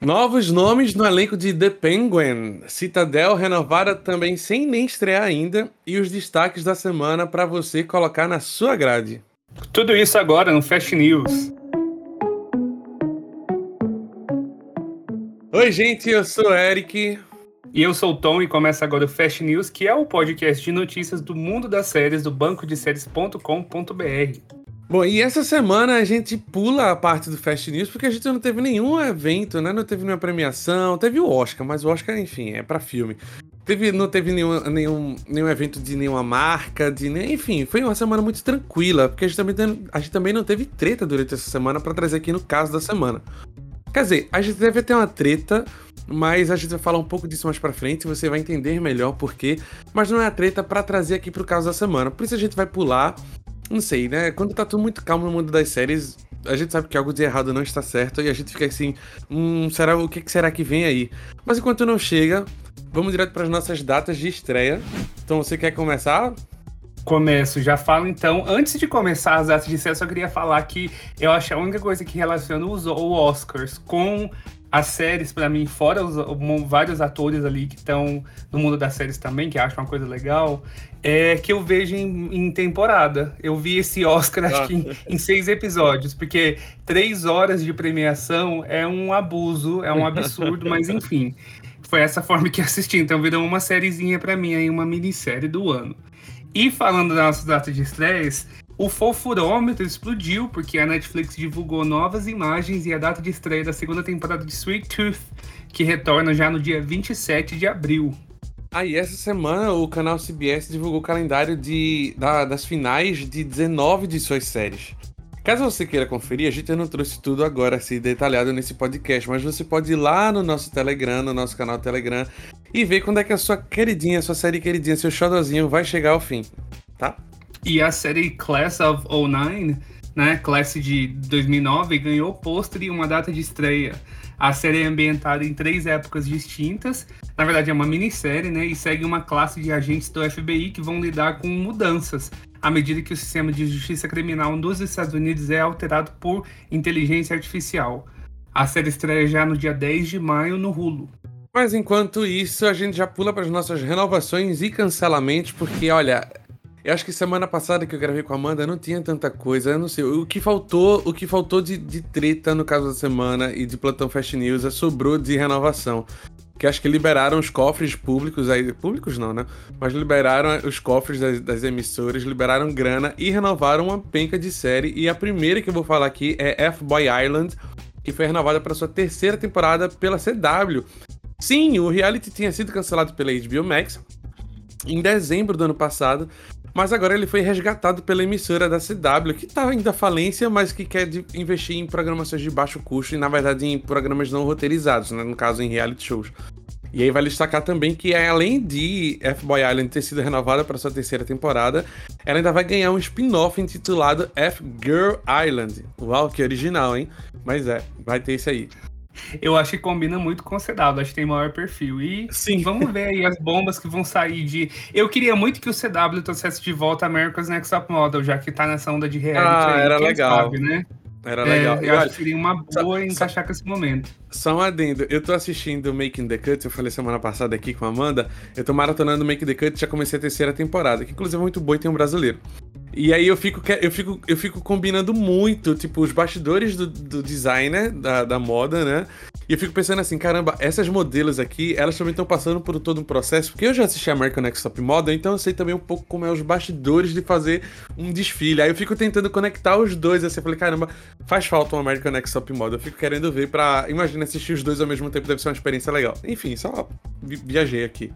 Novos nomes no elenco de The Penguin, Citadel renovada também sem nem estrear ainda e os destaques da semana para você colocar na sua grade. Tudo isso agora no Fast News. Oi, gente, eu sou o Eric. E eu sou o Tom e começa agora o Fast News, que é o podcast de notícias do mundo das séries do banco de séries.com.br. Bom, e essa semana a gente pula a parte do Fast News porque a gente não teve nenhum evento, né? Não teve nenhuma premiação, teve o Oscar, mas o Oscar, enfim, é para filme. Teve, não teve nenhum, nenhum, nenhum evento de nenhuma marca, de enfim, foi uma semana muito tranquila, porque a gente também, a gente também não teve treta durante essa semana para trazer aqui no caso da semana. Quer dizer, a gente deve ter uma treta, mas a gente vai falar um pouco disso mais pra frente, você vai entender melhor por quê. Mas não é a treta para trazer aqui pro caso da semana. Por isso a gente vai pular não sei, né? Quando tá tudo muito calmo no mundo das séries, a gente sabe que algo de errado não está certo e a gente fica assim, hum, será o que será que vem aí? Mas enquanto não chega, vamos direto para as nossas datas de estreia. Então você quer começar? Começo, já falo então. Antes de começar as datas de estreia, eu só queria falar que eu acho a única coisa que relaciona os Oscars com as séries, para mim, fora os, vários atores ali que estão no mundo das séries também, que acham uma coisa legal, é que eu vejo em, em temporada. Eu vi esse Oscar, acho que em, em, seis episódios, porque três horas de premiação é um abuso, é um absurdo, mas enfim. Foi essa forma que assisti. Então virou uma sériezinha para mim, aí, uma minissérie do ano. E falando das nossas datas de estreias, o fofurômetro explodiu porque a Netflix divulgou novas imagens e a data de estreia da segunda temporada de Sweet Tooth, que retorna já no dia 27 de abril. Ah, e essa semana o canal CBS divulgou o calendário de, da, das finais de 19 de suas séries. Caso você queira conferir, a gente não trouxe tudo agora assim detalhado nesse podcast, mas você pode ir lá no nosso Telegram, no nosso canal Telegram, e ver quando é que a sua queridinha, sua série queridinha, seu xodozinho vai chegar ao fim, tá? E a série Class of 09, né, Classe de 2009, ganhou pôster e uma data de estreia. A série é ambientada em três épocas distintas. Na verdade, é uma minissérie, né? E segue uma classe de agentes do FBI que vão lidar com mudanças à medida que o sistema de justiça criminal dos Estados Unidos é alterado por inteligência artificial. A série estreia já no dia 10 de maio no Hulu. Mas enquanto isso, a gente já pula para as nossas renovações e cancelamentos, porque olha, eu acho que semana passada que eu gravei com a Amanda não tinha tanta coisa. Eu não sei. O que faltou, o que faltou de, de treta no caso da semana e de Plantão Fast News é sobrou de renovação. Que acho que liberaram os cofres públicos aí. Públicos não, né? Mas liberaram os cofres das, das emissoras, liberaram grana e renovaram uma penca de série. E a primeira que eu vou falar aqui é F-Boy Island, que foi renovada para sua terceira temporada pela CW. Sim, o reality tinha sido cancelado pela HBO Max em dezembro do ano passado, mas agora ele foi resgatado pela emissora da CW, que está ainda falência, mas que quer investir em programações de baixo custo e, na verdade, em programas não roteirizados, né? no caso, em reality shows. E aí vai destacar também que, além de F-Boy Island ter sido renovada para sua terceira temporada, ela ainda vai ganhar um spin-off intitulado F-Girl Island. Uau, que original, hein? Mas é, vai ter isso aí. Eu acho que combina muito com o CW, acho que tem maior perfil. E Sim. vamos ver aí as bombas que vão sair de. Eu queria muito que o CW trouxesse de volta America's Next Top Model, já que tá nessa onda de reality. Ah, aí, era legal. Sabe, né? Era legal. É, eu, eu acho que seria uma boa só, encaixar com esse momento. Só um adendo. Eu tô assistindo Making the Cut, eu falei semana passada aqui com a Amanda. Eu tô maratonando Making the Cut, já comecei a terceira temporada, que inclusive é muito boa e tem um brasileiro. E aí eu fico, eu fico, eu fico combinando muito, tipo, os bastidores do, do designer, da, da moda, né? E eu fico pensando assim, caramba, essas modelos aqui, elas também estão passando por todo um processo, porque eu já assisti American Next Top Model, então eu sei também um pouco como é os bastidores de fazer um desfile. Aí eu fico tentando conectar os dois, assim, eu falei, caramba, faz falta um American Next Top Model. Eu fico querendo ver pra, imagina, assistir os dois ao mesmo tempo, deve ser uma experiência legal. Enfim, só viajei aqui.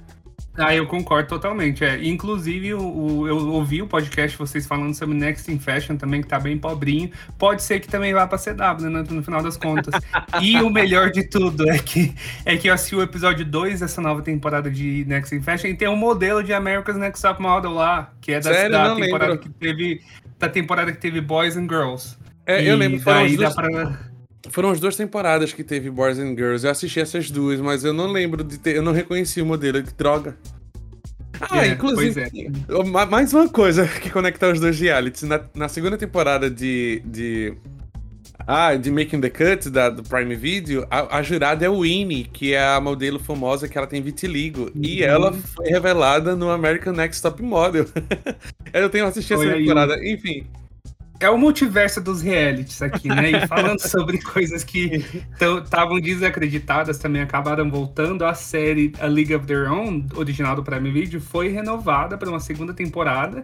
Ah, eu concordo totalmente. É. Inclusive, o, o, eu ouvi o podcast vocês falando sobre Next in Fashion também, que tá bem pobrinho. Pode ser que também vá pra CW, né, no final das contas. e o melhor de tudo é que, é que eu assisti o episódio 2 dessa nova temporada de Next in Fashion e tem um modelo de America's Next Top Model lá, que é da, Sério? da temporada lembro. que teve. Da temporada que teve Boys and Girls. É, e eu lembro. Foram as, duas, pra... foram as duas temporadas que teve Boys and Girls. Eu assisti essas duas, mas eu não lembro de ter. Eu não reconheci o modelo. Que droga. Ah, é, inclusive, é. mais uma coisa que conecta os dois realities. Na, na segunda temporada de, de Ah, de Making the Cut, da, do Prime Video, a, a jurada é o Winnie, que é a modelo famosa que ela tem vitiligo. Uhum. E ela foi revelada no American Next Top Model. Eu tenho assistido essa temporada. Enfim, é o multiverso dos realities aqui, né? E falando sobre coisas que estavam desacreditadas, também acabaram voltando, a série A League of Their Own, original do Prime Video, foi renovada para uma segunda temporada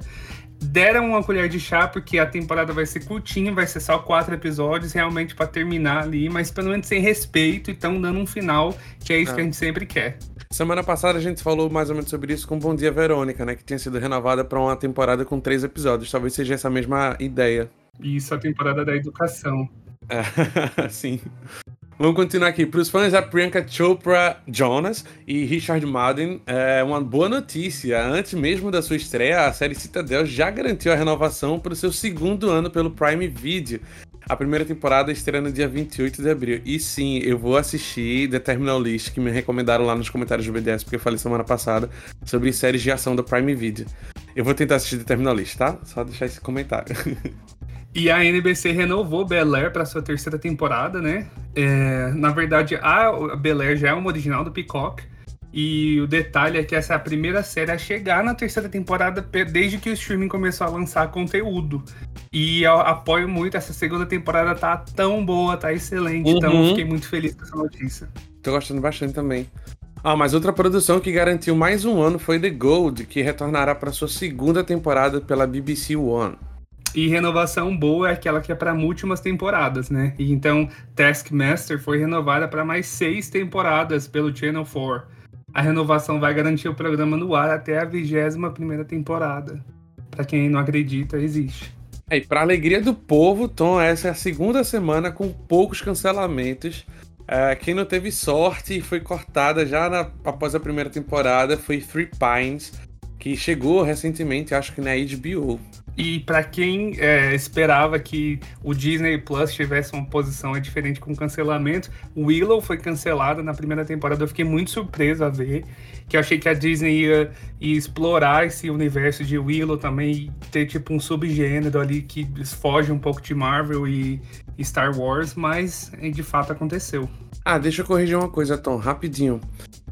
deram uma colher de chá porque a temporada vai ser curtinha, vai ser só quatro episódios, realmente para terminar ali, mas pelo menos sem respeito e estão dando um final, que é isso que a gente sempre quer. Semana passada a gente falou mais ou menos sobre isso com Bom Dia Verônica, né, que tinha sido renovada para uma temporada com três episódios. Talvez seja essa mesma ideia. Isso, a temporada da educação. É, sim. Vamos continuar aqui. Para os fãs da Priyanka Chopra Jonas e Richard Madden, é uma boa notícia. Antes mesmo da sua estreia, a série Citadel já garantiu a renovação para o seu segundo ano pelo Prime Video. A primeira temporada estreia no dia 28 de abril. E sim, eu vou assistir The Terminal List, que me recomendaram lá nos comentários do BDS, porque eu falei semana passada sobre séries de ação da Prime Video. Eu vou tentar assistir The Terminal List, tá? Só deixar esse comentário. E a NBC renovou Bel Air para sua terceira temporada, né? É, na verdade, a Bel Air já é uma original do Peacock. E o detalhe é que essa é a primeira série a chegar na terceira temporada desde que o streaming começou a lançar conteúdo. E eu apoio muito, essa segunda temporada tá tão boa, tá excelente. Então, uhum. Então fiquei muito feliz com essa notícia. Tô gostando bastante também. Ah, mas outra produção que garantiu mais um ano foi The Gold, que retornará para sua segunda temporada pela BBC One. E renovação boa é aquela que é para múltiplas temporadas, né? E então Taskmaster foi renovada para mais seis temporadas pelo Channel 4. A renovação vai garantir o programa no ar até a 21 primeira temporada. Para quem não acredita, existe. É, e para alegria do povo, Tom, essa é a segunda semana com poucos cancelamentos. É, quem não teve sorte e foi cortada já na, após a primeira temporada foi Three Pines, que chegou recentemente, acho que na HBO. E para quem é, esperava que o Disney Plus tivesse uma posição diferente com cancelamento, Willow foi cancelada na primeira temporada. Eu fiquei muito surpreso a ver. Que eu achei que a Disney ia, ia explorar esse universo de Willow também e ter tipo um subgênero ali que foge um pouco de Marvel e, Star Wars, mas de fato aconteceu. Ah, deixa eu corrigir uma coisa, Tom, rapidinho.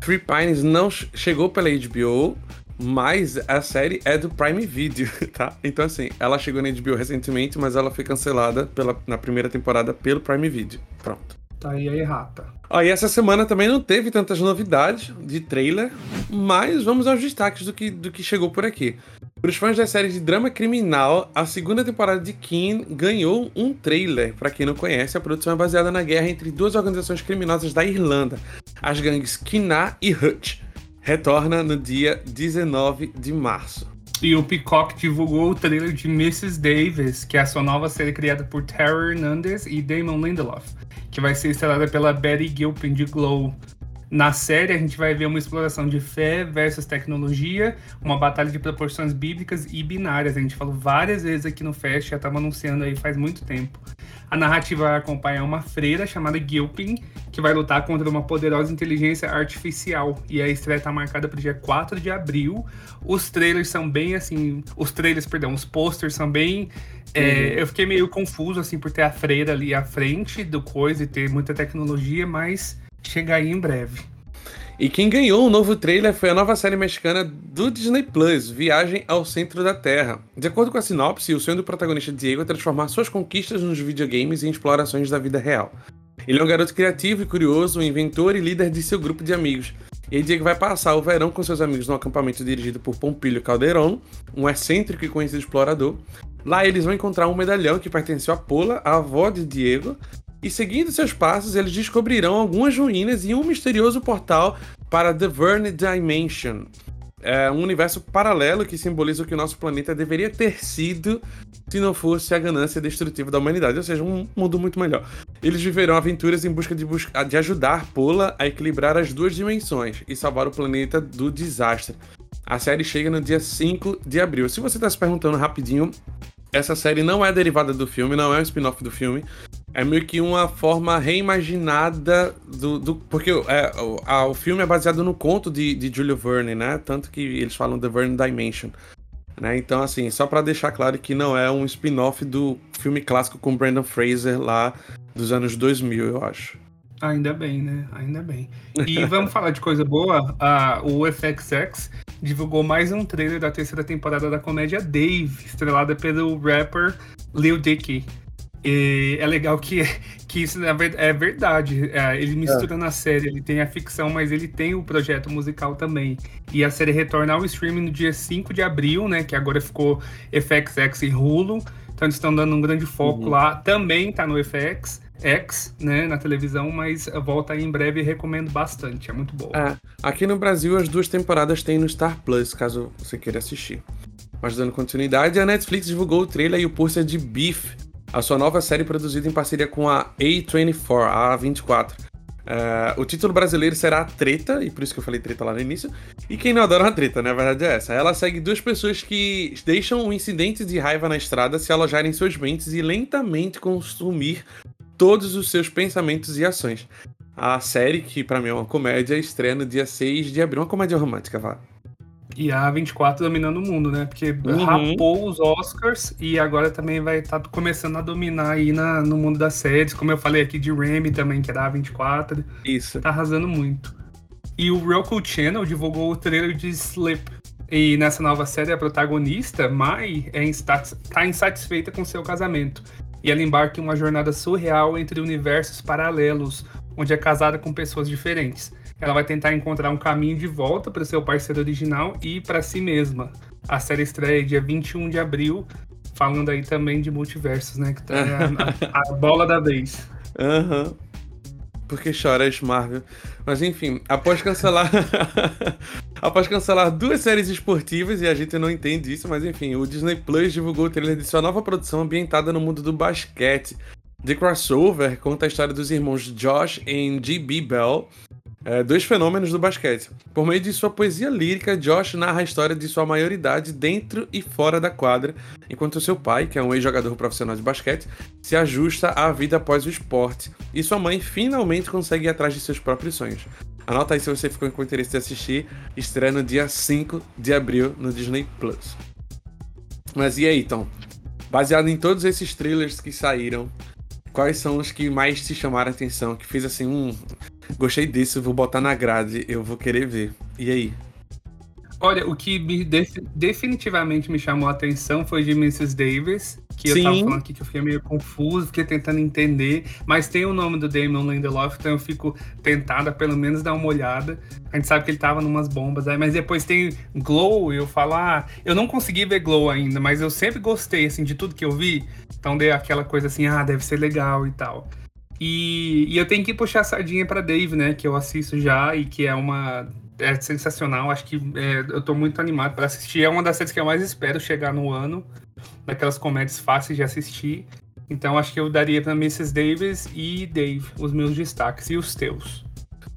Three Pines não chegou pela HBO, mas a série é do Prime Video, tá? Então, assim, ela chegou na HBO recentemente, mas ela foi cancelada pela, na primeira temporada pelo Prime Video. Pronto. Tá aí a errata. Ó, e essa semana também não teve tantas novidades de trailer, mas vamos aos destaques do que, do que chegou por aqui. Para os fãs da série de drama criminal, a segunda temporada de King ganhou um trailer. Para quem não conhece, a produção é baseada na guerra entre duas organizações criminosas da Irlanda, as gangues Kina e Hutch retorna no dia 19 de março. E o Peacock divulgou o trailer de Mrs. Davis, que é a sua nova série criada por Tara Hernandez e Damon Lindelof, que vai ser estrelada pela Betty Gilpin de Glow. Na série, a gente vai ver uma exploração de fé versus tecnologia, uma batalha de proporções bíblicas e binárias. A gente falou várias vezes aqui no Fest, já estava anunciando aí faz muito tempo. A narrativa vai acompanhar uma freira chamada Gilpin, que vai lutar contra uma poderosa inteligência artificial. E a estreia está marcada para o dia 4 de abril. Os trailers são bem assim. Os trailers, perdão, os posters são bem. É, uhum. eu fiquei meio confuso assim por ter a freira ali à frente do coisa e ter muita tecnologia, mas chega aí em breve. E quem ganhou o novo trailer foi a nova série mexicana do Disney Plus, Viagem ao Centro da Terra. De acordo com a sinopse, o sonho do protagonista Diego é transformar suas conquistas nos videogames em explorações da vida real. Ele é um garoto criativo e curioso, inventor e líder de seu grupo de amigos. E Diego vai passar o verão com seus amigos no acampamento dirigido por Pompilho Calderon, um excêntrico e conhecido explorador. Lá eles vão encontrar um medalhão que pertenceu a Pola, a avó de Diego, e seguindo seus passos, eles descobrirão algumas ruínas e um misterioso portal para The Verne Dimension. É um universo paralelo que simboliza o que o nosso planeta deveria ter sido se não fosse a ganância destrutiva da humanidade, ou seja, um mundo muito melhor. Eles viverão aventuras em busca de, busca de ajudar Pola a equilibrar as duas dimensões e salvar o planeta do desastre. A série chega no dia 5 de abril. Se você está se perguntando rapidinho, essa série não é derivada do filme, não é um spin-off do filme. É meio que uma forma reimaginada do. do porque é, o, a, o filme é baseado no conto de, de Julio Verne, né? Tanto que eles falam The Verne Dimension. Né? Então, assim, só para deixar claro que não é um spin-off do filme clássico com Brandon Fraser lá dos anos 2000, eu acho. Ainda bem, né? Ainda bem. E vamos falar de coisa boa. A, o FXX divulgou mais um trailer da terceira temporada da comédia Dave, estrelada pelo rapper Lil Dicky. E é legal que, que isso é verdade. É, ele mistura é. na série, ele tem a ficção, mas ele tem o projeto musical também. E a série retorna ao streaming no dia 5 de abril, né? Que agora ficou FXX e Hulu. Então eles estão dando um grande foco uhum. lá. Também tá no FX. X, né, na televisão, mas volta aí em breve e recomendo bastante, é muito boa. É, aqui no Brasil as duas temporadas tem no Star Plus, caso você queira assistir. Mas dando continuidade, a Netflix divulgou o trailer e o pôster de Beef, a sua nova série produzida em parceria com a A24, a A24. Uh, o título brasileiro será Treta, e por isso que eu falei treta lá no início. E quem não adora uma treta, né? A verdade é essa. Ela segue duas pessoas que deixam um incidente de raiva na estrada se alojarem em suas mentes e lentamente consumir todos os seus pensamentos e ações. A série, que para mim é uma comédia, estreia no dia 6 de abril. Uma comédia romântica, vá. E a 24 dominando o mundo, né? Porque uhum. rapou os Oscars e agora também vai estar tá começando a dominar aí na, no mundo das séries. Como eu falei aqui de Remy também, que era a 24. Isso. Tá arrasando muito. E o Roku Channel divulgou o trailer de Sleep. E nessa nova série, a protagonista, Mai, é está insatisfeita com seu casamento. E ela embarca em uma jornada surreal entre universos paralelos, onde é casada com pessoas diferentes. Ela vai tentar encontrar um caminho de volta para seu parceiro original e para si mesma. A série estreia dia 21 de abril, falando aí também de multiversos, né? Que tá a, a, bola da vez. Aham. Uhum. Porque chora Marvel. Mas enfim, após cancelar. após cancelar duas séries esportivas, e a gente não entende isso, mas enfim, o Disney Plus divulgou o trailer de sua nova produção ambientada no mundo do basquete. The Crossover conta a história dos irmãos Josh e G.B. Bell, é, dois fenômenos do basquete. Por meio de sua poesia lírica, Josh narra a história de sua maioridade dentro e fora da quadra, enquanto seu pai, que é um ex-jogador profissional de basquete, se ajusta à vida após o esporte, e sua mãe finalmente consegue ir atrás de seus próprios sonhos. Anota aí se você ficou com interesse de assistir, estreia no dia 5 de abril no Disney Plus. Mas e aí, então? Baseado em todos esses trailers que saíram, quais são os que mais te chamaram a atenção? Que fez assim, um. Gostei disso, vou botar na grade, eu vou querer ver. E aí? Olha, o que me definitivamente me chamou a atenção foi de Mrs. Davis, que Sim. eu tava falando aqui que eu fiquei meio confuso, fiquei tentando entender, mas tem o nome do Damon Lindelof, então eu fico tentada pelo menos dar uma olhada. A gente sabe que ele tava numas bombas aí, mas depois tem Glow, eu falo, ah, eu não consegui ver Glow ainda, mas eu sempre gostei, assim, de tudo que eu vi, então dei aquela coisa assim, ah, deve ser legal e tal. E, e eu tenho que puxar a sardinha para Dave, né, que eu assisto já e que é uma é sensacional. Acho que é, eu tô muito animado para assistir. É uma das séries que eu mais espero chegar no ano, daquelas comédias fáceis de assistir. Então acho que eu daria para Mrs. Davis e Dave os meus destaques e os teus.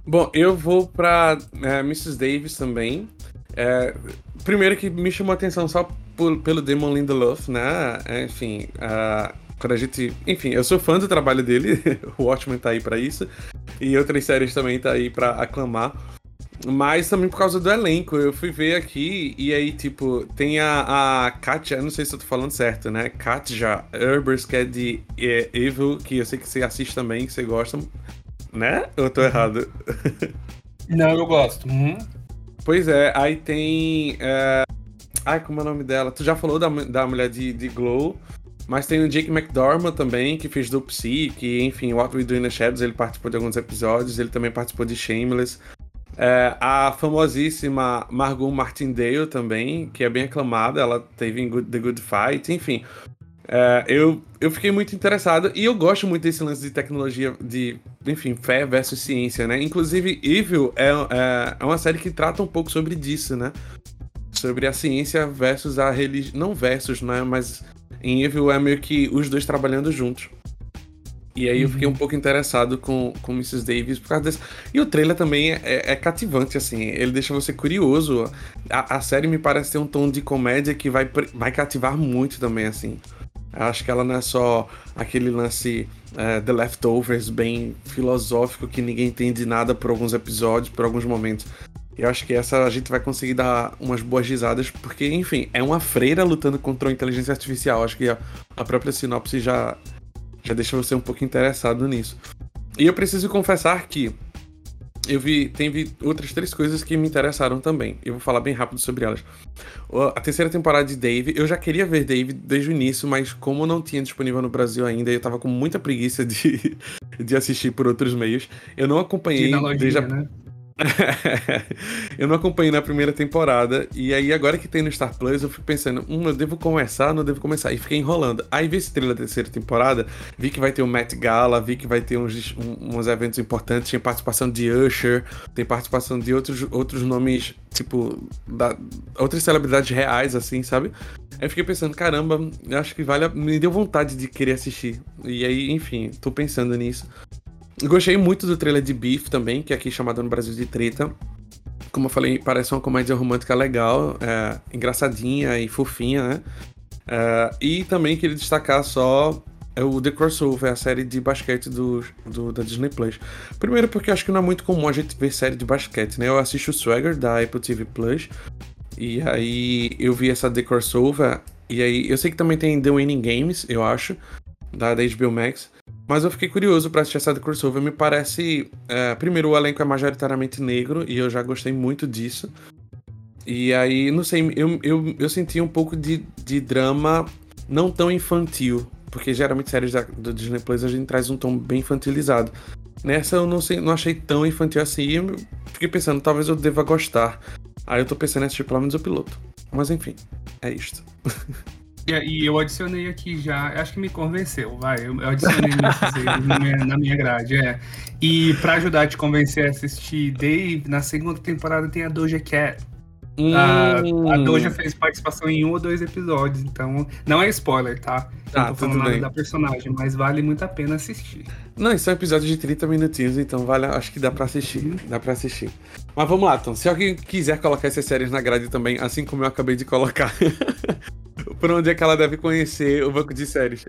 Bom, eu vou para é, Mrs. Davis também. É, primeiro que me chamou a atenção só por, pelo Damon Lindelof, né? Enfim, uh, quando a gente. Enfim, eu sou fã do trabalho dele, o Watchmen tá aí para isso. E outras séries também tá aí para aclamar. Mas também por causa do elenco. Eu fui ver aqui e aí, tipo, tem a, a Katja, não sei se eu tô falando certo, né? Katja Herbers, que é de é, Evil, que eu sei que você assiste também, que você gosta. Né? Eu tô errado? Não, eu gosto. Uhum. Pois é, aí tem. É... Ai, como é o nome dela? Tu já falou da, da mulher de, de Glow. Mas tem o Jake McDormand também, que fez do Psy, que, enfim, What We Do in the Shadows, ele participou de alguns episódios, ele também participou de Shameless. É, a famosíssima Margot Martindale também, que é bem aclamada, ela teve em Good, The Good Fight, enfim. É, eu, eu fiquei muito interessado e eu gosto muito desse lance de tecnologia, de, enfim, fé versus ciência, né? Inclusive, Evil é, é, é uma série que trata um pouco sobre disso, né? Sobre a ciência versus a religião. Não versus, né? Mas em Evil é meio que os dois trabalhando juntos. E aí eu fiquei um uhum. pouco interessado com, com Mrs. Davis por causa desse. E o trailer também é, é cativante, assim. Ele deixa você curioso. A, a, série me parece ter um tom de comédia que vai, vai cativar muito também, assim. Eu acho que ela não é só aquele lance é, The Leftovers bem filosófico que ninguém entende nada por alguns episódios, por alguns momentos. Eu acho que essa a gente vai conseguir dar umas boas risadas, porque, enfim, é uma freira lutando contra a inteligência artificial. Acho que a, a própria sinopse já, já deixa você um pouco interessado nisso. E eu preciso confessar que eu vi, tem vi outras três coisas que me interessaram também. Eu vou falar bem rápido sobre elas. A terceira temporada de Dave, eu já queria ver Dave desde o início, mas como não tinha disponível no Brasil ainda, eu tava com muita preguiça de, de assistir por outros meios. Eu não acompanhei desde a... né? eu não acompanhei na primeira temporada. E aí, agora que tem no Star Plus, eu fico pensando, hum, eu devo começar, não devo começar. E fiquei enrolando. Aí vi esse trailer da terceira temporada, vi que vai ter o Met Gala, vi que vai ter uns, uns eventos importantes. Tinha participação de Usher, tem participação de outros, outros nomes, tipo, da, outras celebridades reais, assim, sabe? Aí fiquei pensando, caramba, acho que vale. A... Me deu vontade de querer assistir. E aí, enfim, tô pensando nisso. Gostei muito do trailer de Beef também, que é aqui chamado no Brasil de Treta. Como eu falei, parece uma comédia romântica legal, é, engraçadinha e fofinha, né? É, e também queria destacar só é o The Crossover, a série de basquete do, do, da Disney Plus. Primeiro porque acho que não é muito comum a gente ver série de basquete, né? Eu assisto o Swagger da Apple TV Plus, e aí eu vi essa The Crossover, e aí eu sei que também tem The Winning Games, eu acho, da, da HBO Max. Mas eu fiquei curioso para assistir essa crossover. Me parece. É, primeiro, o elenco é majoritariamente negro e eu já gostei muito disso. E aí, não sei, eu, eu, eu senti um pouco de, de drama não tão infantil. Porque geralmente séries da, do Disney Plus a gente traz um tom bem infantilizado. Nessa eu não, sei, não achei tão infantil assim. E eu fiquei pensando, talvez eu deva gostar. Aí eu tô pensando em assistir pelo menos o piloto. Mas enfim, é isto. E, eu adicionei aqui já, acho que me convenceu, vai. Eu, adicionei na, minha, na minha grade, é. E pra ajudar a te convencer a assistir Dave, na segunda temporada tem a Doja Cat. Hum. A, a hum. Doja fez participação em um ou dois episódios, então não é spoiler, tá? Não ah, tô falando nada bem. da personagem, mas vale muito a pena assistir. Não, isso é um episódio de 30 minutinhos, então vale, acho que dá pra assistir. Dá pra assistir. Mas vamos lá, Tom. Se alguém quiser colocar essas séries na grade também, assim como eu acabei de colocar, por onde é que ela deve conhecer o banco de séries?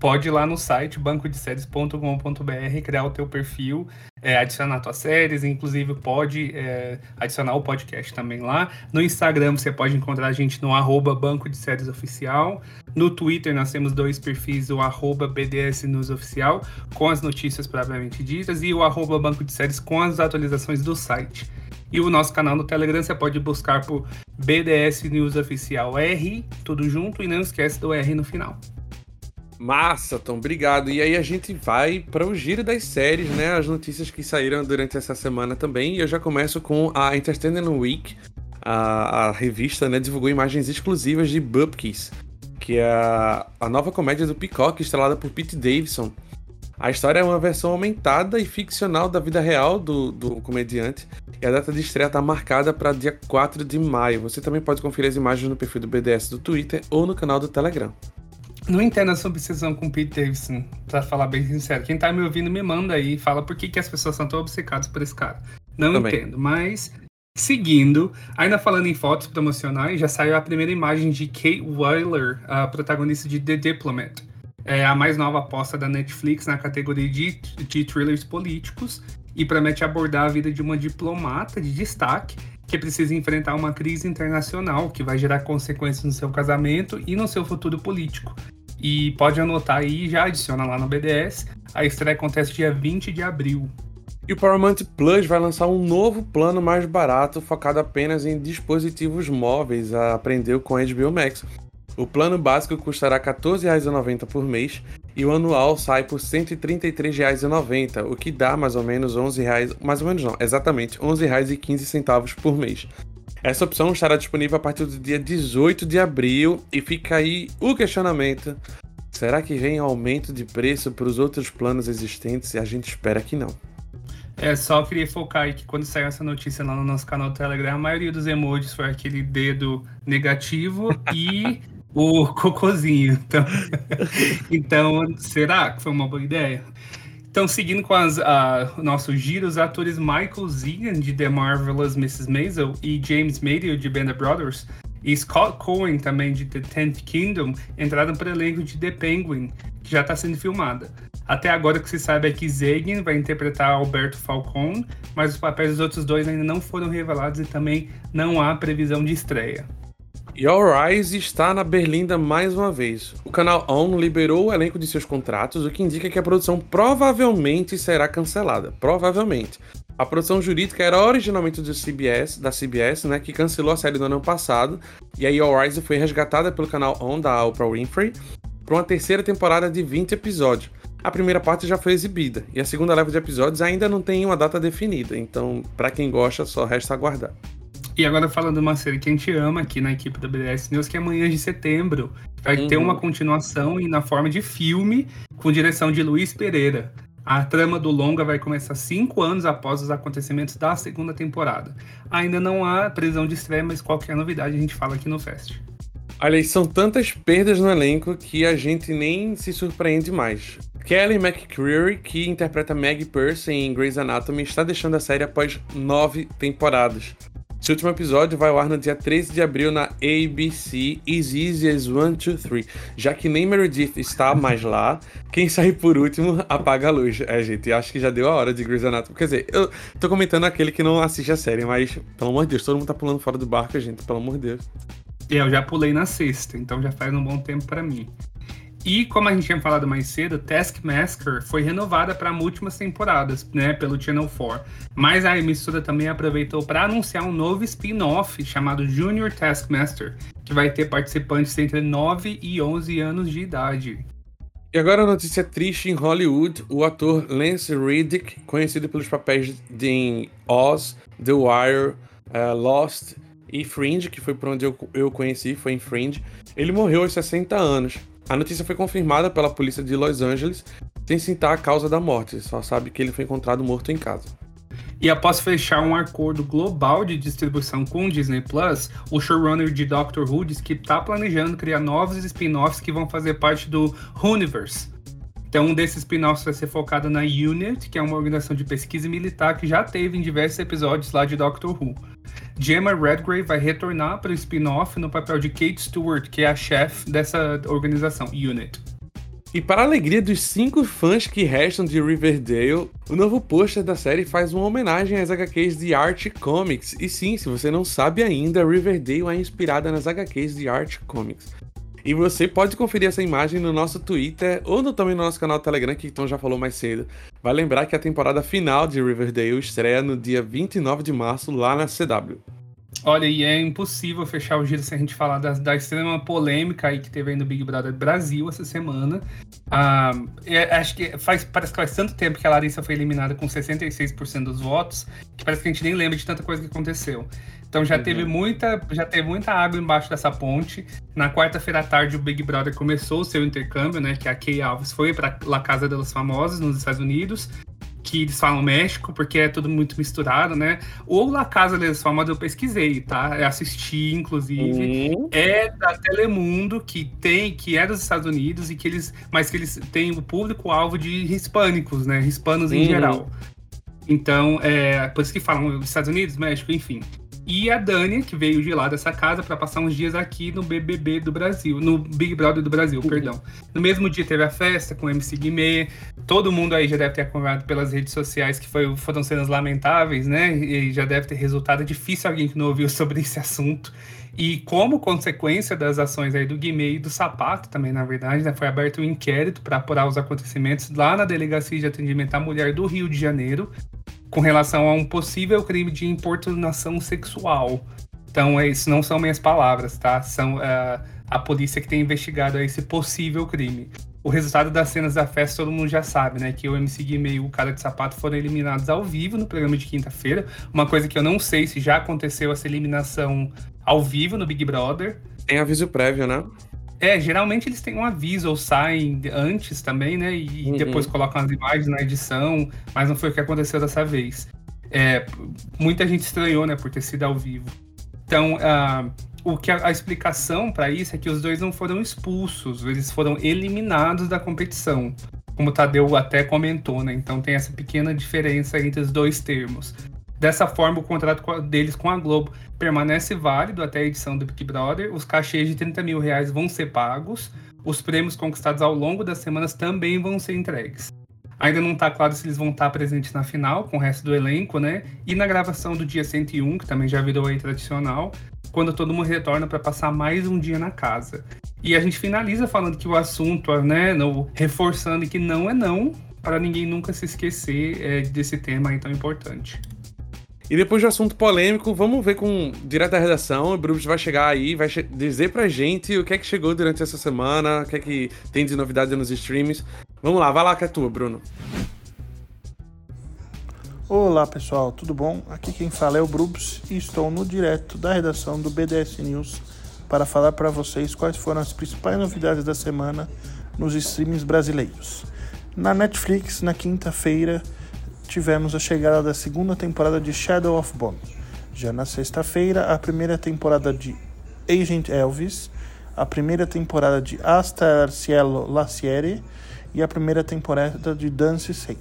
pode ir lá no site bancodeséries.com.br, criar o teu perfil, é, adicionar tuas séries, inclusive pode é, adicionar o podcast também lá. No Instagram você pode encontrar a gente no arroba Banco de Séries Oficial. No Twitter nós temos dois perfis, o arroba BDS News Oficial, com as notícias propriamente ditas, e o arroba Banco de Séries com as atualizações do site. E o nosso canal no Telegram você pode buscar por BDS News Oficial R, tudo junto, e não esquece do R no final. Massa, Tom, obrigado. E aí a gente vai para o giro das séries, né? As notícias que saíram durante essa semana também. E eu já começo com a Entertainment Week. A, a revista né, divulgou imagens exclusivas de Bupkis, que é a, a nova comédia do Peacock, estrelada por Pete Davidson. A história é uma versão aumentada e ficcional da vida real do, do comediante. E a data de estreia está marcada para dia 4 de maio. Você também pode conferir as imagens no perfil do BDS do Twitter ou no canal do Telegram. Não entendo essa obsessão com o Pete Davidson, pra falar bem sincero. Quem tá me ouvindo me manda aí, fala por que, que as pessoas são tão obcecadas por esse cara. Não Também. entendo, mas seguindo, ainda falando em fotos promocionais, já saiu a primeira imagem de Kate Weiler, a protagonista de The Diplomat. É a mais nova aposta da Netflix na categoria de, de thrillers políticos e promete abordar a vida de uma diplomata de destaque que precisa enfrentar uma crise internacional que vai gerar consequências no seu casamento e no seu futuro político. E pode anotar aí, já adiciona lá no BDS. A estreia acontece dia 20 de abril. E o Paramount Plus vai lançar um novo plano mais barato, focado apenas em dispositivos móveis, aprendeu com a HBO Max. O plano básico custará R$ 14,90 por mês e o anual sai por R$ 133,90, o que dá mais ou menos R$ 11,00, mais ou menos não, exatamente R$ 11,15 por mês. Essa opção estará disponível a partir do dia 18 de abril e fica aí o questionamento: será que vem aumento de preço para os outros planos existentes? E a gente espera que não. É, só queria focar aí que quando saiu essa notícia lá no nosso canal Telegram, a maioria dos emojis foi aquele dedo negativo e o cocôzinho. Então, então, será que foi uma boa ideia? Então, seguindo com as, uh, o nosso giro, os atores Michael Zegan, de The Marvelous Mrs. Maisel, e James Madeo, de Band of Brothers, e Scott Cohen, também de The Tenth Kingdom, entraram para o elenco de The Penguin, que já está sendo filmada. Até agora o que se sabe é que Zagin vai interpretar Alberto Falcon, mas os papéis dos outros dois ainda não foram revelados e também não há previsão de estreia. E Rise está na Berlinda mais uma vez. O canal ON liberou o elenco de seus contratos, o que indica que a produção provavelmente será cancelada. Provavelmente. A produção jurídica era originalmente do CBS, da CBS, né, que cancelou a série no ano passado, e aí All Rise foi resgatada pelo canal ON da Oprah Winfrey para uma terceira temporada de 20 episódios. A primeira parte já foi exibida, e a segunda leva de episódios ainda não tem uma data definida, então, para quem gosta, só resta aguardar. E agora falando de uma série que a gente ama aqui na equipe da BDS News, que é Manhã de Setembro. Vai uhum. ter uma continuação e na forma de filme, com direção de Luiz Pereira. A trama do longa vai começar cinco anos após os acontecimentos da segunda temporada. Ainda não há previsão de estreia, mas qualquer novidade a gente fala aqui no Fest. Olha, são tantas perdas no elenco que a gente nem se surpreende mais. Kelly McCreary, que interpreta Maggie Pearce em Grey's Anatomy, está deixando a série após nove temporadas. Seu último episódio vai ao ar no dia 13 de abril na ABC As Easy as 1, 2, 3. Já que nem Meredith está mais lá, quem sair por último apaga a luz. É, gente, acho que já deu a hora de Grey's Anatomy. Quer dizer, eu tô comentando aquele que não assiste a série, mas pelo amor de Deus, todo mundo tá pulando fora do barco, gente, pelo amor de Deus. Eu já pulei na sexta, então já faz um bom tempo para mim. E como a gente tinha falado mais cedo, Taskmaster foi renovada para múltiplas temporadas, né, pelo Channel 4. Mas a emissora também aproveitou para anunciar um novo spin-off chamado Junior Taskmaster, que vai ter participantes entre 9 e 11 anos de idade. E agora a notícia triste em Hollywood, o ator Lance Reddick, conhecido pelos papéis de Oz, The Wire, uh, Lost e Fringe, que foi por onde eu, eu conheci, foi em Fringe, ele morreu aos 60 anos. A notícia foi confirmada pela polícia de Los Angeles, sem citar a causa da morte, só sabe que ele foi encontrado morto em casa. E após fechar um acordo global de distribuição com o Disney Plus, o showrunner de Doctor Who diz que está planejando criar novos spin-offs que vão fazer parte do Universe. Então, um desses spin-offs vai ser focado na UNIT, que é uma organização de pesquisa militar que já teve em diversos episódios lá de Doctor Who. Gemma Redgrave vai retornar para o spin-off no papel de Kate Stewart, que é a chefe dessa organização, UNIT. E para a alegria dos cinco fãs que restam de Riverdale, o novo pôster da série faz uma homenagem às HQs de Art Comics. E sim, se você não sabe ainda, Riverdale é inspirada nas HQs de Art Comics. E você pode conferir essa imagem no nosso Twitter ou no, também no nosso canal Telegram, que Tom já falou mais cedo. Vai lembrar que a temporada final de Riverdale estreia no dia 29 de março lá na CW. Olha, e é impossível fechar o giro sem a gente falar da, da extrema polêmica aí que teve aí no Big Brother Brasil essa semana. Ah, é, acho que faz, parece que faz tanto tempo que a Larissa foi eliminada com 66% dos votos, que parece que a gente nem lembra de tanta coisa que aconteceu. Então já uhum. teve muita, já teve muita água embaixo dessa ponte. Na quarta-feira à tarde o Big Brother começou o seu intercâmbio, né? Que a Kay Alves foi para La Casa dos Famosos nos Estados Unidos, que eles falam México porque é tudo muito misturado, né? Ou La Casa dos Famosos eu pesquisei, tá? Eu assisti, inclusive, uhum. é da Telemundo que tem, que é dos Estados Unidos e que eles, mas que eles têm o público alvo de hispânicos, né? Hispanos em uhum. geral. Então, é, por isso que falam Estados Unidos, México, enfim e a Dani, que veio de lá dessa casa para passar uns dias aqui no BBB do Brasil, no Big Brother do Brasil, uhum. perdão. No mesmo dia teve a festa com o MC Guimê, todo mundo aí já deve ter acompanhado pelas redes sociais que foi, foram cenas lamentáveis, né? E já deve ter resultado. É difícil alguém que não ouviu sobre esse assunto. E como consequência das ações aí do Guimê e do Sapato também, na verdade, né, foi aberto um inquérito para apurar os acontecimentos lá na Delegacia de Atendimento à Mulher do Rio de Janeiro, com relação a um possível crime de importunação sexual. Então, isso não são minhas palavras, tá? São uh, a polícia que tem investigado esse possível crime. O resultado das cenas da festa todo mundo já sabe, né? Que o MC Guimê e o cara de sapato foram eliminados ao vivo no programa de quinta-feira. Uma coisa que eu não sei se já aconteceu essa eliminação ao vivo no Big Brother. Tem aviso prévio, né? É, geralmente eles têm um aviso ou saem antes também, né? E uhum. depois colocam as imagens na edição, mas não foi o que aconteceu dessa vez. É, muita gente estranhou, né, por ter sido ao vivo. Então, uh, o que a, a explicação para isso é que os dois não foram expulsos, eles foram eliminados da competição, como o Tadeu até comentou, né? Então tem essa pequena diferença entre os dois termos. Dessa forma, o contrato deles com a Globo permanece válido até a edição do Big Brother. Os cachês de 30 mil reais vão ser pagos. Os prêmios conquistados ao longo das semanas também vão ser entregues. Ainda não está claro se eles vão estar presentes na final com o resto do elenco, né? E na gravação do dia 101, que também já virou aí tradicional, quando todo mundo retorna para passar mais um dia na casa. E a gente finaliza falando que o assunto, né, reforçando que não é não, para ninguém nunca se esquecer é, desse tema aí tão importante. E depois do assunto polêmico, vamos ver com direto da redação. O Brubs vai chegar aí, vai che dizer pra gente o que é que chegou durante essa semana, o que é que tem de novidade nos streams. Vamos lá, vai lá que é tua, Bruno. Olá pessoal, tudo bom? Aqui quem fala é o Brubs e estou no direto da redação do BDS News para falar para vocês quais foram as principais novidades da semana nos streams brasileiros. Na Netflix, na quinta-feira, tivemos a chegada da segunda temporada de Shadow of Bone. Já na sexta-feira, a primeira temporada de Agent Elvis, a primeira temporada de Hasta el Cielo La e a primeira temporada de Dance Sei.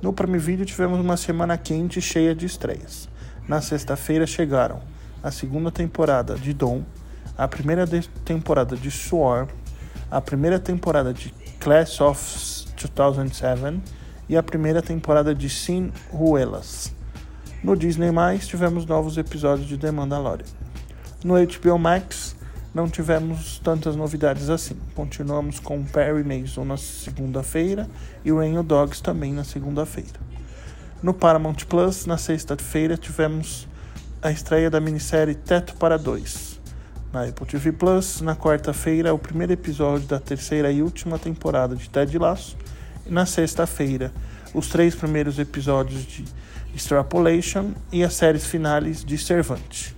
No Prime Video tivemos uma semana quente cheia de estreias. Na sexta-feira chegaram a segunda temporada de Dom, a primeira temporada de Swarm, a primeira temporada de Class of 2007 e a primeira temporada de Sin Ruelas. No Disney+, tivemos novos episódios de The Mandalorian. No HBO Max, não tivemos tantas novidades assim. Continuamos com Perry Mason na segunda-feira e Rain Dogs também na segunda-feira. No Paramount Plus, na sexta-feira, tivemos a estreia da minissérie Teto para Dois. Na Apple TV Plus, na quarta-feira, o primeiro episódio da terceira e última temporada de Ted Lasso na sexta-feira os três primeiros episódios de Extrapolation e as séries finais de Servant.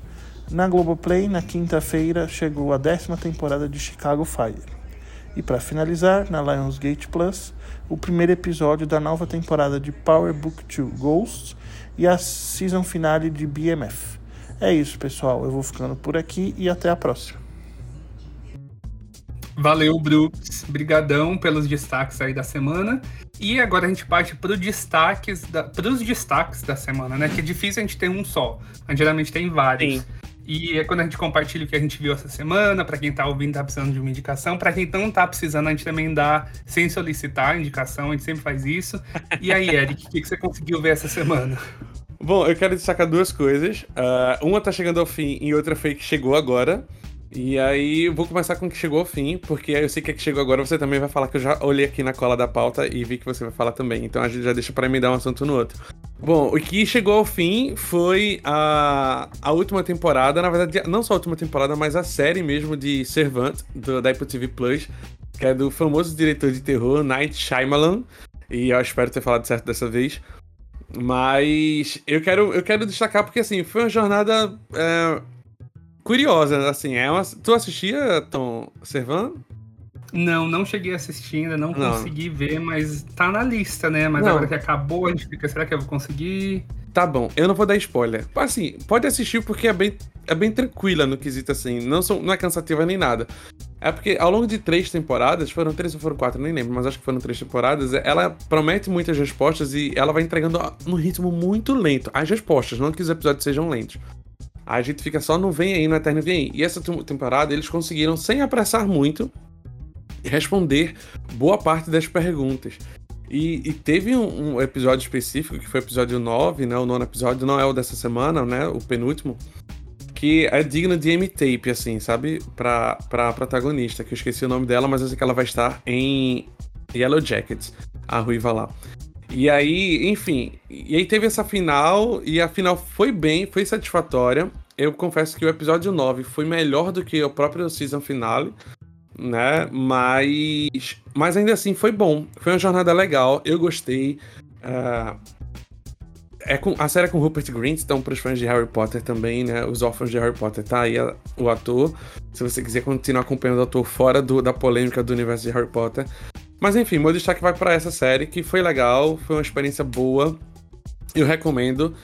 Na Globoplay, na quinta-feira, chegou a décima temporada de Chicago Fire. E para finalizar, na Lionsgate Plus, o primeiro episódio da nova temporada de Power Book 2 Ghosts e a season finale de BMF. É isso, pessoal. Eu vou ficando por aqui e até a próxima. Valeu, Brooks. Brigadão pelos destaques aí da semana. E agora a gente parte para destaques da, os destaques da semana, né? Que é difícil a gente ter um só. A gente geralmente tem vários. Sim. E é quando a gente compartilha o que a gente viu essa semana, para quem tá ouvindo tá precisando de uma indicação, para quem não tá precisando, a gente também dá sem solicitar indicação, a gente sempre faz isso. E aí, Eric, o que, que você conseguiu ver essa semana? Bom, eu quero destacar duas coisas. Uh, uma tá chegando ao fim e outra foi que chegou agora. E aí, vou começar com o que chegou ao fim, porque eu sei que é que chegou agora, você também vai falar que eu já olhei aqui na cola da pauta e vi que você vai falar também. Então a gente já deixa para dar um assunto no outro. Bom, o que chegou ao fim foi a, a última temporada, na verdade, não só a última temporada, mas a série mesmo de Servant, do, da Apple TV Plus, que é do famoso diretor de terror, Night Shyamalan. E eu espero ter falado certo dessa vez. Mas eu quero, eu quero destacar porque, assim, foi uma jornada. É, curiosa, assim, é uma... Tu assistia Tom Servan? Não, não cheguei a assistir ainda, não, não, consegui ver, mas tá na lista, né? Mas não. agora que acabou, a gente fica, será que eu vou conseguir? Tá bom, eu não vou dar spoiler. Assim, pode assistir porque é bem, é bem tranquila no quesito, assim, não, são, não é cansativa nem nada. É porque ao longo de três temporadas, foram três ou foram quatro, nem lembro, mas acho que foram três temporadas, ela promete muitas respostas e ela vai entregando num ritmo muito lento. As respostas, não que os episódios sejam lentos a gente fica só no vem aí, no eterno vem aí. E essa temporada eles conseguiram, sem apressar muito, responder boa parte das perguntas. E, e teve um, um, episódio específico, que foi o episódio 9, né? O nono episódio não é o dessa semana, né? O penúltimo. Que é digno de M-Tape, assim, sabe? Pra, pra protagonista, que eu esqueci o nome dela, mas eu sei que ela vai estar em Yellow Jackets, a ruiva lá. E aí, enfim, e aí teve essa final, e a final foi bem, foi satisfatória. Eu confesso que o episódio 9 foi melhor do que o próprio season finale, né? Mas, mas ainda assim foi bom. Foi uma jornada legal, eu gostei. Uh, é com, a série é com Rupert Grint, então para os fãs de Harry Potter também, né? Os órfãos de Harry Potter, tá aí a, o ator. Se você quiser continuar acompanhando o ator fora do, da polêmica do universo de Harry Potter, mas enfim, meu destaque vai para essa série, que foi legal, foi uma experiência boa. Eu recomendo.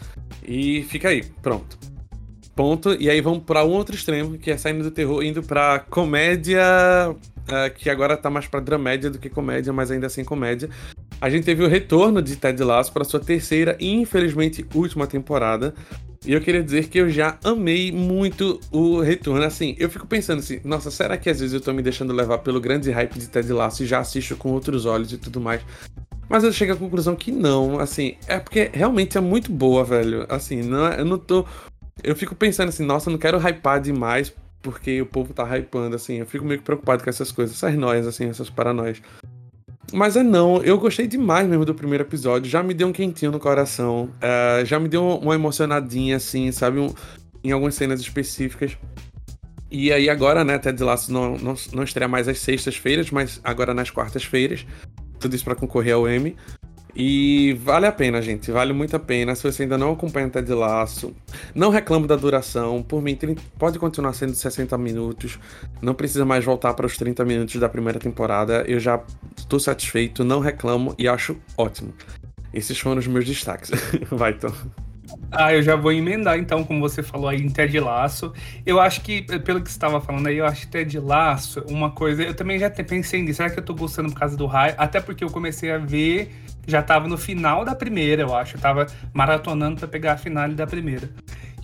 E fica aí, pronto. Ponto. E aí vamos para um outro extremo, que é saindo do terror, indo pra comédia. Uh, que agora tá mais pra dramédia do que comédia, mas ainda assim comédia. A gente teve o retorno de Ted Lasso para sua terceira e infelizmente última temporada. E eu queria dizer que eu já amei muito o retorno. Assim, eu fico pensando assim, nossa, será que às vezes eu tô me deixando levar pelo grande hype de Ted Lasso e já assisto com outros olhos e tudo mais? Mas eu chego à conclusão que não, assim, é porque realmente é muito boa, velho. Assim, não, é, eu não tô. Eu fico pensando assim, nossa, eu não quero hypar demais porque o povo tá hypando, assim. Eu fico meio que preocupado com essas coisas, essas noias, assim, essas paranoias. Mas é não, eu gostei demais mesmo do primeiro episódio, já me deu um quentinho no coração, uh, já me deu uma emocionadinha, assim, sabe, um, em algumas cenas específicas. E aí agora, né, Ted Lasso não, não, não estreia mais às sextas-feiras, mas agora nas quartas-feiras, tudo isso para concorrer ao Emmy. E vale a pena, gente. Vale muito a pena. Se você ainda não acompanha Ted Laço, não reclamo da duração. Por mim, pode continuar sendo 60 minutos. Não precisa mais voltar para os 30 minutos da primeira temporada. Eu já estou satisfeito, não reclamo e acho ótimo. Esses foram os meus destaques. Vai, então. Ah, eu já vou emendar então, como você falou aí em Ted Laço. Eu acho que, pelo que você estava falando aí, eu acho que Ted Laço, uma coisa. Eu também já pensei nisso. Será que eu tô gostando por causa do raio? Até porque eu comecei a ver já tava no final da primeira, eu acho. Eu tava maratonando para pegar a final da primeira.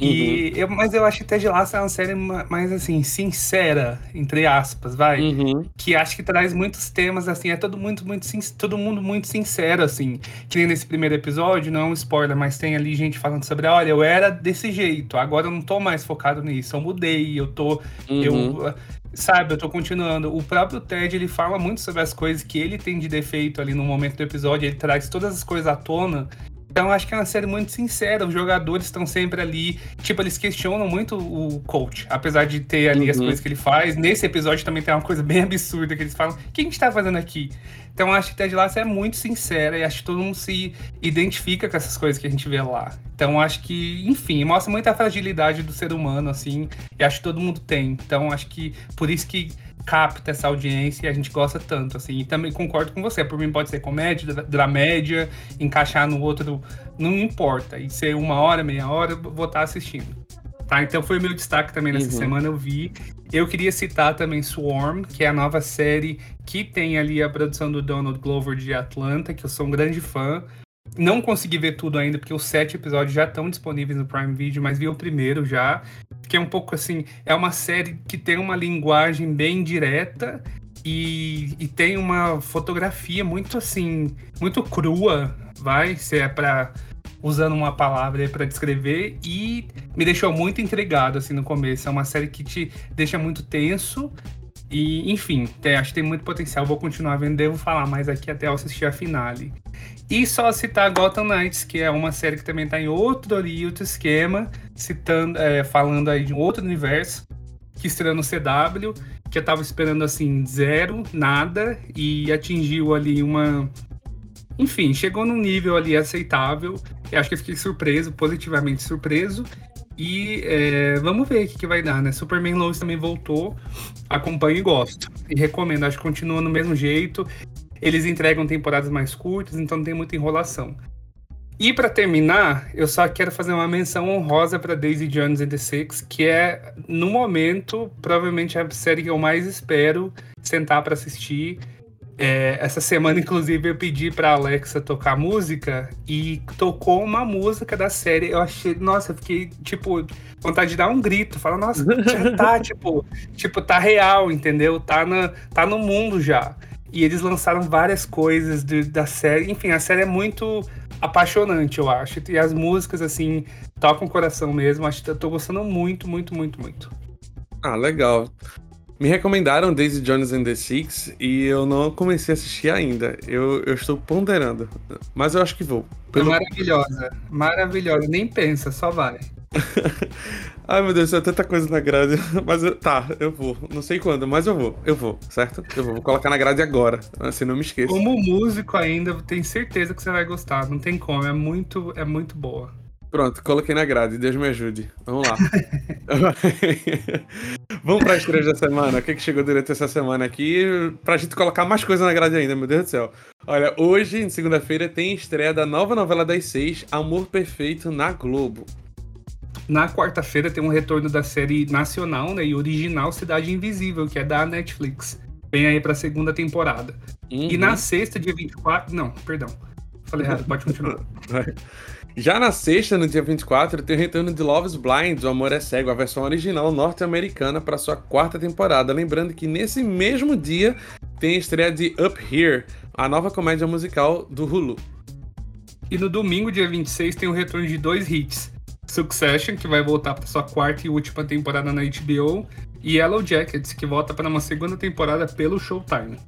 E uhum. eu, mas eu acho que Ted Lasso é uma série mais assim, sincera, entre aspas, vai. Uhum. Que acho que traz muitos temas, assim, é todo muito, muito todo mundo muito sincero, assim. Que nem nesse primeiro episódio, não é um spoiler, mas tem ali gente falando sobre, olha, eu era desse jeito, agora eu não tô mais focado nisso, eu mudei, eu tô. Uhum. Eu, Sabe, eu tô continuando. O próprio Ted, ele fala muito sobre as coisas que ele tem de defeito ali no momento do episódio, ele traz todas as coisas à tona. Então, acho que é uma série muito sincera. Os jogadores estão sempre ali. Tipo, eles questionam muito o coach, apesar de ter ali uhum. as coisas que ele faz. Nesse episódio também tem uma coisa bem absurda que eles falam: o que a gente tá fazendo aqui? Então acho que Ted Lasso é muito sincera e acho que todo mundo se identifica com essas coisas que a gente vê lá. Então acho que, enfim, mostra muita fragilidade do ser humano, assim, e acho que todo mundo tem. Então acho que por isso que capta essa audiência e a gente gosta tanto, assim. E também concordo com você, por mim pode ser comédia, dramédia, encaixar no outro, não importa. E ser uma hora, meia hora, vou estar assistindo. Tá, então foi meu destaque também nessa uhum. semana, eu vi. Eu queria citar também Swarm, que é a nova série que tem ali a produção do Donald Glover de Atlanta, que eu sou um grande fã. Não consegui ver tudo ainda, porque os sete episódios já estão disponíveis no Prime Video, mas vi o primeiro já. Que é um pouco assim, é uma série que tem uma linguagem bem direta e, e tem uma fotografia muito assim, muito crua, vai, se é para usando uma palavra para descrever e me deixou muito intrigado assim no começo. É uma série que te deixa muito tenso e, enfim, tem, acho que tem muito potencial. Vou continuar vendo, devo falar mais aqui até eu assistir a finale. E só citar Gotham Knights, que é uma série que também está em outro, outro esquema, citando, é, falando aí de um outro universo, que estreou no CW, que eu tava esperando assim, zero, nada, e atingiu ali uma, enfim, chegou num nível ali aceitável. Eu acho que eu fiquei surpreso, positivamente surpreso. E é, vamos ver o que, que, vai dar, né? Superman Lois também voltou. Acompanho e gosto. E recomendo, acho que continua no mesmo jeito. Eles entregam temporadas mais curtas, então não tem muita enrolação. E para terminar, eu só quero fazer uma menção honrosa para Daisy Jones and the Six, que é, no momento, provavelmente a série que eu mais espero sentar para assistir. É, essa semana, inclusive, eu pedi pra Alexa tocar música e tocou uma música da série. Eu achei, nossa, eu fiquei, tipo, vontade de dar um grito. Falar, nossa, já tá, tipo, tipo, tá real, entendeu? Tá, na, tá no mundo já. E eles lançaram várias coisas de, da série. Enfim, a série é muito apaixonante, eu acho. E as músicas, assim, tocam o coração mesmo. Acho que eu tô gostando muito, muito, muito, muito. Ah, legal. Me recomendaram Daisy Jones and the Six e eu não comecei a assistir ainda. Eu, eu estou ponderando. Mas eu acho que vou. Pelo... É maravilhosa. Maravilhosa. Nem pensa, só vai. Ai meu Deus, é tanta coisa na grade. Mas eu, tá, eu vou. Não sei quando, mas eu vou. Eu vou, certo? Eu vou, vou colocar na grade agora. Assim, não me esqueça. Como músico ainda, tenho certeza que você vai gostar. Não tem como. É muito, é muito boa. Pronto, coloquei na grade. Deus me ajude. Vamos lá. Vamos para a estreia da semana. O que, que chegou direito essa semana aqui? Pra gente colocar mais coisa na grade ainda, meu Deus do céu. Olha, hoje, em segunda-feira, tem estreia da nova novela das seis, Amor Perfeito, na Globo. Na quarta-feira tem um retorno da série nacional né, e original Cidade Invisível, que é da Netflix. Vem aí pra segunda temporada. Uhum. E na sexta, dia 24. Não, perdão. Falei errado, pode continuar. Já na sexta, no dia 24, tem o retorno de Love's Blind, O Amor é Cego, a versão original norte-americana para sua quarta temporada. Lembrando que nesse mesmo dia tem a estreia de Up Here, a nova comédia musical do Hulu. E no domingo, dia 26, tem o retorno de dois hits. Succession, que vai voltar para sua quarta e última temporada na HBO, e Yellow Jackets, que volta para uma segunda temporada pelo Showtime.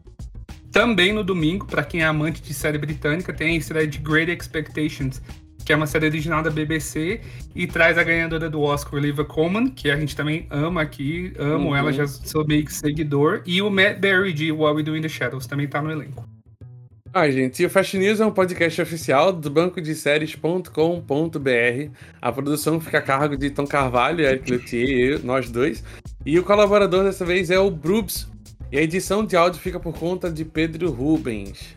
Também no domingo, para quem é amante de série britânica, tem a estreia de Great Expectations, que é uma série original da BBC e traz a ganhadora do Oscar, Olivia Colman, que a gente também ama aqui, amo uhum. ela, já sou meio que seguidor, e o Matt Berry de What We Do in the Shadows também tá no elenco. Ah, gente, e o Fast News é um podcast oficial do banco de séries.com.br. A produção fica a cargo de Tom Carvalho, Eric Luthier, nós dois. E o colaborador dessa vez é o Brubs. E a edição de áudio fica por conta de Pedro Rubens.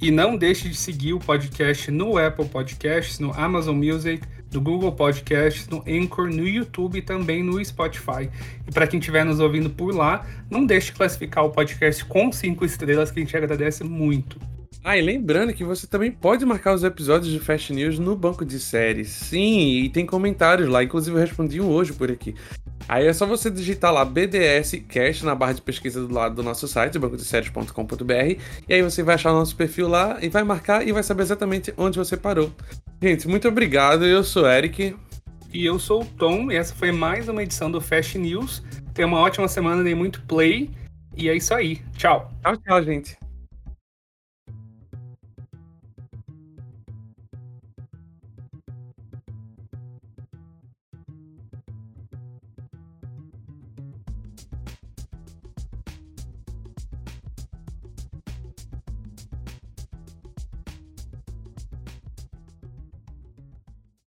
E não deixe de seguir o podcast no Apple Podcasts, no Amazon Music, no Google Podcasts, no Anchor, no YouTube e também no Spotify. E para quem estiver nos ouvindo por lá, não deixe de classificar o podcast com cinco estrelas, que a gente agradece muito. Ah, e lembrando que você também pode marcar os episódios de Fast News no banco de séries. Sim, e tem comentários lá, inclusive eu respondi um hoje por aqui. Aí é só você digitar lá BDS Cast na barra de pesquisa do lado do nosso site, bancodeséries.com.br, e aí você vai achar o nosso perfil lá e vai marcar e vai saber exatamente onde você parou. Gente, muito obrigado. Eu sou o Eric. E eu sou o Tom, e essa foi mais uma edição do Fast News. Tenha uma ótima semana, dei muito play. E é isso aí. Tchau. Tchau, tchau, gente.